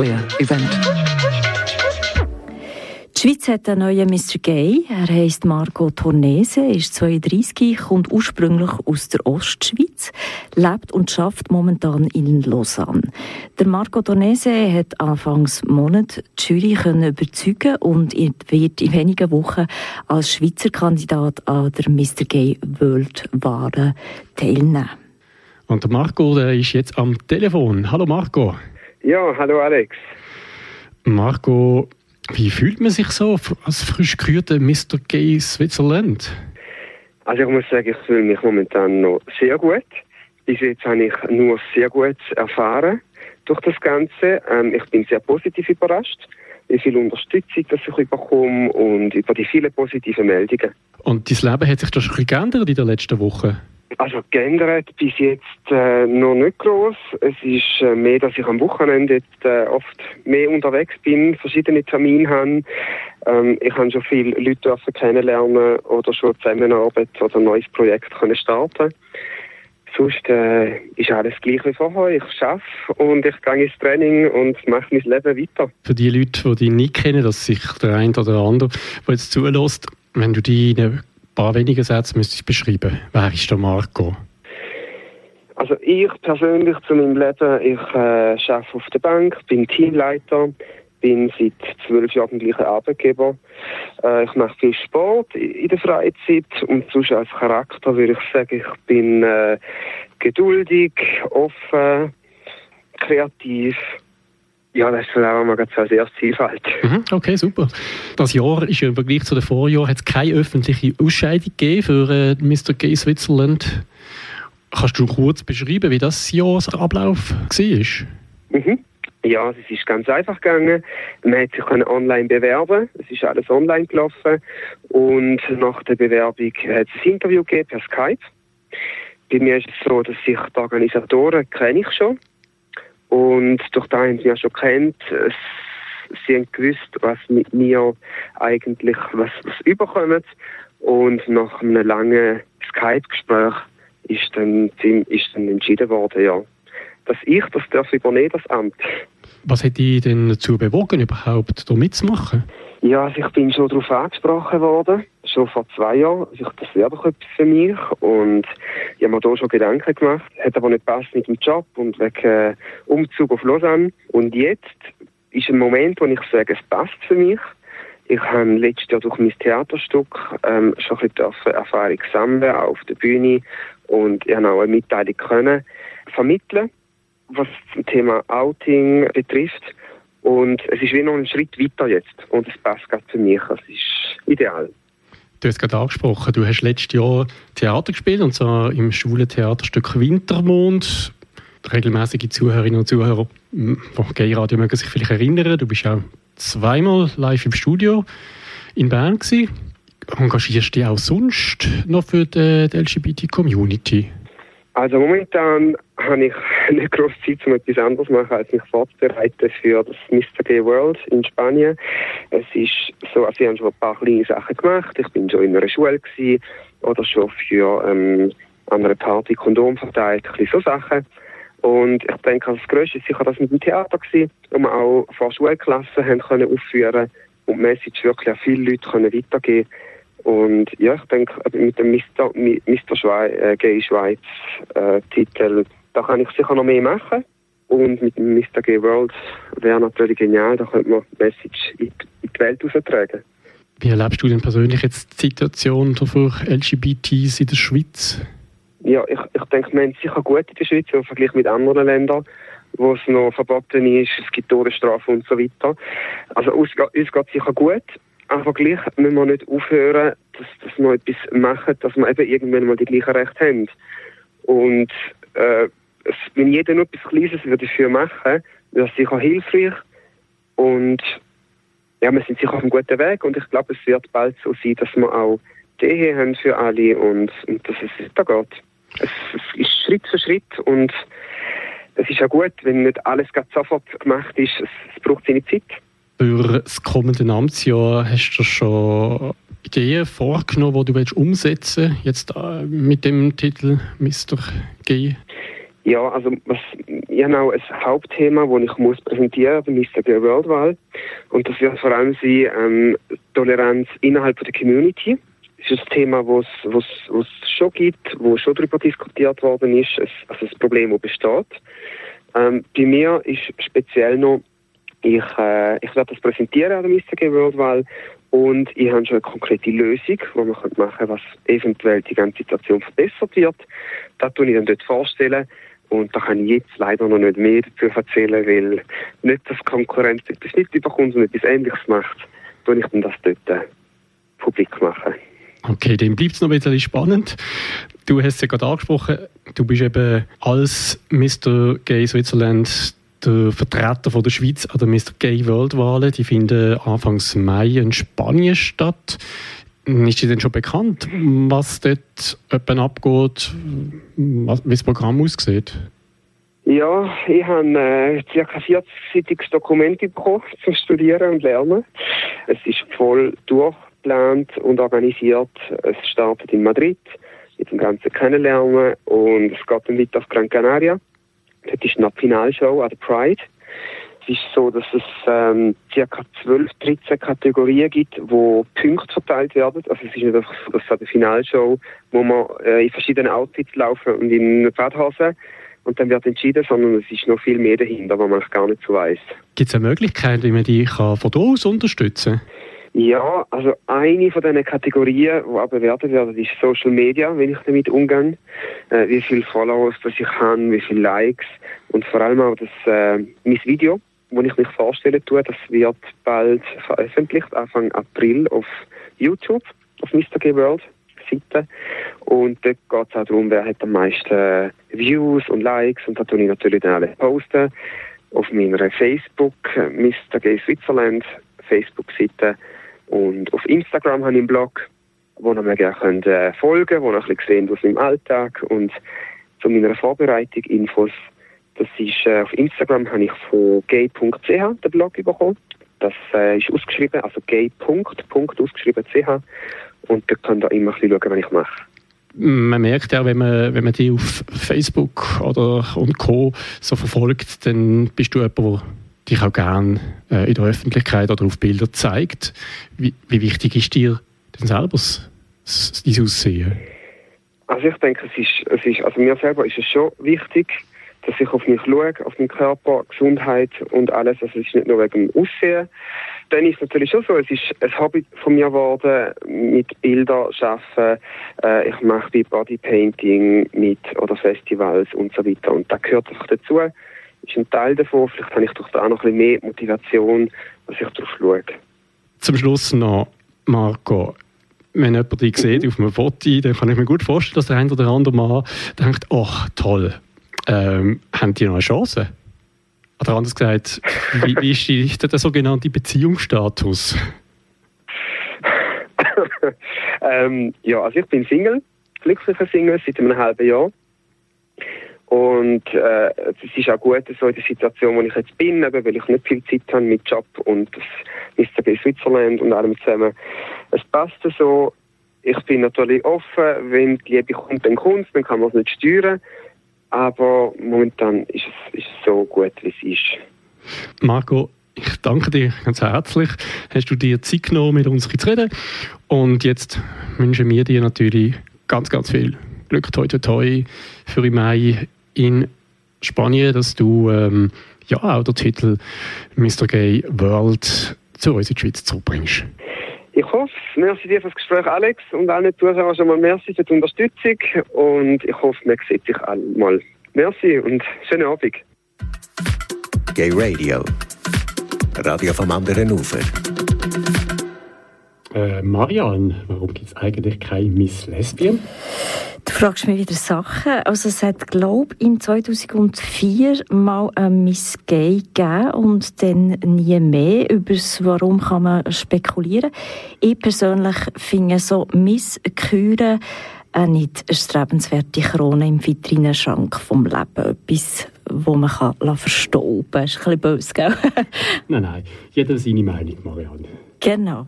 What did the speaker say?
Queer Event. Die Schweiz hat einen neuen Mr. Gay. Er heißt Marco Tornese, ist 32, kommt ursprünglich aus der Ostschweiz, lebt und schafft momentan in Lausanne. Der Marco Tornese hat anfangs Monat die Jury können überzeugen und wird in wenigen Wochen als Schweizer Kandidat an der Mr. Gay World Ware teilnehmen. Und der Marco der ist jetzt am Telefon. Hallo Marco. Ja, hallo Alex. Marco, wie fühlt man sich so als frisch gekürter Mr. Gay Switzerland? Also ich muss sagen, ich fühle mich momentan noch sehr gut. Bis jetzt habe ich nur sehr gut erfahren durch das Ganze. Ähm, ich bin sehr positiv überrascht, wie viel Unterstützung dass ich bekomme und über die vielen positiven Meldungen. Und dein Leben hat sich das schon geändert in den letzten Wochen? Also geändert bis jetzt äh, noch nicht groß. Es ist äh, mehr, dass ich am Wochenende jetzt, äh, oft mehr unterwegs bin, verschiedene Termine habe. Ähm, ich habe schon viele Leute kennenlernen oder schon Zusammenarbeit oder ein neues Projekt können starten. Sonst äh, ist alles gleich wie vorher. Ich arbeite und ich gehe ins Training und mache mein Leben weiter. Für die Leute, die dich nicht kennen, dass sich der eine oder der andere, der jetzt zulässt, wenn du die paar wenige Sätze müsstest beschreiben. Wer ist der Marco? Also ich persönlich zu meinem Leben, ich äh, arbeite auf der Bank, bin Teamleiter, bin seit zwölf Jahren gleicher Arbeitgeber. Äh, ich mache viel Sport in der Freizeit und sonst als Charakter würde ich sagen, ich bin äh, geduldig, offen, kreativ ja, das ist auch mal ganz sehr Vielfalt. Mhm, okay, super. Das Jahr ist ja im Vergleich zu den Vorjahren hat es keine öffentliche Ausscheidung gegeben für äh, Mr. Gay Switzerland. Kannst du kurz beschreiben, wie das Jahr Ablauf war? Mhm. Ja, es ist ganz einfach gegangen. Man hat sich online bewerben. Es ist alles online gelaufen. Und nach der Bewerbung hat es ein Interview gegeben per Skype. Bei mir ist es so, dass ich die Organisatoren kenne ich schon. Und durch das haben sie ja schon kennt. Sie haben gewusst, was mit mir eigentlich, was, was überkommt. Und nach einem langen Skype-Gespräch ist dann, ist dann entschieden worden, ja, dass ich das darf übernehmen, das Amt. Was hat dich denn dazu bewogen, überhaupt da mitzumachen? Ja, also ich bin schon darauf angesprochen worden, schon vor zwei Jahren. Also das wäre doch etwas für mich. Und ich habe mir da schon Gedanken gemacht. Hat aber nicht passt mit dem Job und wegen äh, Umzug auf Lausanne. Und jetzt ist ein Moment, wo ich sage, es passt für mich. Ich habe letztes Jahr durch mein Theaterstück ähm, schon ein bisschen Erfahrung sammeln, auch auf der Bühne. Und ich habe auch eine Mitteilung können vermitteln, was das Thema Outing betrifft. Und es ist wie noch ein Schritt weiter jetzt. Und es passt gerade für mich. Es ist ideal. Du hast gerade angesprochen, du hast letztes Jahr Theater gespielt, und zwar im Schulentheaterstück Wintermond. Regelmäßige Zuhörerinnen und Zuhörer von Gay Radio mögen sich vielleicht erinnern, du bist auch zweimal live im Studio in Bern gewesen. Engagierst du dich auch sonst noch für die, die LGBT-Community? Also momentan habe ich nicht große Zeit, um etwas anderes zu machen, als mich vorzubereiten für das Mr. Gay World in Spanien. Es ist so, also ich habe schon ein paar kleine Sachen gemacht. Ich bin schon in einer Schule gewesen, oder schon für ähm, an einer Party Kondom verteilt, ein bisschen so Sachen. Und ich denke, das Größte ist sicher das mit dem Theater gewesen, wo wir auch vor Schulklassen haben können aufführen und die Message wirklich an viele Leute können weitergeben und ja, ich denke, mit dem Mr. Mr. Schweiz, äh, Gay Schweiz äh, Titel, da kann ich sicher noch mehr machen. Und mit dem Mr. Gay World wäre natürlich genial, da könnte man die Message in die Welt austragen. Wie erlebst du denn persönlich jetzt die Situation für LGBTs in der Schweiz? Ja, ich, ich denke, wir haben es sicher gut in der Schweiz im Vergleich mit anderen Ländern, wo es noch verboten ist, es gibt Todesstrafe und so weiter. Also uns, uns geht es sicher gut, aber gleich müssen wir nicht aufhören, dass, dass wir etwas machen, dass wir eben irgendwann mal die gleichen Rechte haben. Und äh, wenn jeder nur etwas Kleines dafür machen würde, wäre es sicher hilfreich. Und ja, wir sind sicher auf einem guten Weg und ich glaube, es wird bald so sein, dass wir auch die Ehe haben für alle und, und dass es weitergeht. Es, es ist Schritt für Schritt und es ist ja gut, wenn nicht alles sofort gemacht ist. Es, es braucht seine Zeit. Für das kommende Amtsjahr hast du schon Ideen vorgenommen, die du willst umsetzen jetzt äh, mit dem Titel Mr. G? Ja, also was, auch ein Hauptthema, das ich muss präsentieren muss, ist die Worldwahl. Und das wird vor allem sein ähm, Toleranz innerhalb der Community. Das ist ein Thema, das es schon gibt, wo schon darüber diskutiert worden ist, also das Problem, das besteht. Ähm, bei mir ist speziell noch, ich, äh, ich werde das präsentieren an der Mr. Worldwahl und ich habe schon eine konkrete Lösung, die man machen könnte, was eventuell die ganze Situation verbessert wird. Das tue ich dann dort vorstellen. Und da kann ich jetzt leider noch nicht mehr dazu erzählen, weil nicht, dass Konkurrenz etwas nicht überkommt und etwas Ähnliches macht, tue ich das dort äh, publik machen. Okay, dann bleibt es noch ein bisschen spannend. Du hast es ja gerade angesprochen, du bist eben als Mr. Gay Switzerland der Vertreter von der Schweiz an der Mr. Gay World Wahlen. Die finden Anfangs Mai in Spanien statt. Ist dir denn schon bekannt, was dort abgeht, wie das Programm aussieht? Ja, ich habe äh, ca. 40-seitiges Dokument bekommen zum Studieren und Lernen. Es ist voll durchgeplant und organisiert. Es startet in Madrid mit dem ganzen Kennenlernen und es geht dann weiter auf Gran Canaria. Dort ist eine Finalshow an der Pride. Es ist so, dass es ähm, ca. 12, 13 Kategorien gibt, wo Punkte verteilt werden. Also es ist nicht einfach so, dass an der Finalshow, wo man äh, in verschiedenen Outfits laufen und in Badhosen und dann wird entschieden, sondern es ist noch viel mehr dahinter, was man gar nicht so weiß. Gibt es eine Möglichkeit, wie man die kann von hier aus unterstützen? Ja, also eine von diesen Kategorien, die auch bewertet werden, ist Social Media, wenn ich damit umgehe. Äh, wie viele Followers das ich habe, wie viele Likes und vor allem auch das, äh, mein Video, das ich mich vorstellen tue, das wird bald veröffentlicht, Anfang April auf YouTube, auf Mr. G World. Seite. Und dort geht es auch darum, wer hat am meisten Views und Likes und da tue ich natürlich dann alle posten. Auf meiner Facebook, Mr. G Switzerland, Facebook-Seite und auf Instagram habe ich einen Blog, wo ihr mir gerne könnt, äh, folgen könnt, wo ihr ein bisschen sehen aus meinem Alltag und zu meiner Vorbereitung Infos. Das ist, äh, auf Instagram habe ich von gay.ch den Blog bekommen. Das äh, ist ausgeschrieben, also gay. Punkt, ausgeschrieben ch. Und da könnt ihr immer ein bisschen schauen, was ich mache. Man merkt ja, wenn man, wenn man die auf Facebook oder und Co. so verfolgt, dann bist du jemand, der dich auch gerne äh, in der Öffentlichkeit oder auf Bilder zeigt. Wie, wie wichtig ist dir denn selber dein Aussehen? Also ich denke, es ist, es ist, also mir selber ist es schon wichtig, dass ich auf mich schaue, auf meinen Körper, Gesundheit und alles. Also es ist nicht nur wegen dem Aussehen. Dann ist es natürlich schon so, es ist ein Hobby von mir geworden, mit Bildern arbeiten. Äh, ich mache bei Bodypainting mit oder Festivals und so weiter. Und da gehört einfach dazu ist ein Teil davon. Vielleicht habe ich durch da noch ein bisschen mehr Motivation, dass ich darauf schaue. Zum Schluss noch, Marco, wenn jemand dich sieht auf einem Foto, dann kann ich mir gut vorstellen, dass der ein oder andere Mann denkt, ach toll, ähm, haben die noch eine Chance? Oder anders gesagt, wie, wie ist die, der sogenannte Beziehungsstatus? ähm, ja, also ich bin Single, glücklicher Single seit einem halben Jahr. Und äh, es ist auch gut so in der Situation, wo ich jetzt bin, eben, weil ich nicht viel Zeit habe mit Job und das bei Switzerland und allem zusammen. Es passt so. Ich bin natürlich offen, wenn die Liebe kommt, dann kommt dann kann man es nicht steuern. Aber momentan ist es, ist es so gut, wie es ist. Marco, ich danke dir ganz herzlich. Hast du dir Zeit genommen, mit uns zu reden? Und jetzt wünschen wir dir natürlich ganz, ganz viel Glück, toi, toi, toi, für im Mai in Spanien, dass du ähm, ja auch den Titel Mr. Gay World zu uns in die Schweiz zurückbringst. Ich hoffe Merci dir für das Gespräch, Alex, und allen Zuhörern schon mal merci für die Unterstützung und ich hoffe, man sieht sich alle mal. Merci und schönen Abend. Gay Radio. Radio vom anderen Ufer. Äh, Marianne, warum gibt es eigentlich keine Miss Lesbian? Du fragst mich wieder Sachen. Also es hat, glaube ich, in 2004 mal eine Miss Gay gegeben und dann nie mehr. Über das Warum kann man spekulieren. Ich persönlich finde so Miss Küre auch nicht eine strebenswerte Krone im Vitrinenschrank vom Leben. Etwas, wo man kann verstauben kann. Das ist ein bisschen böse, gell? nein, nein. Jeder seine Meinung, Marianne. Genau.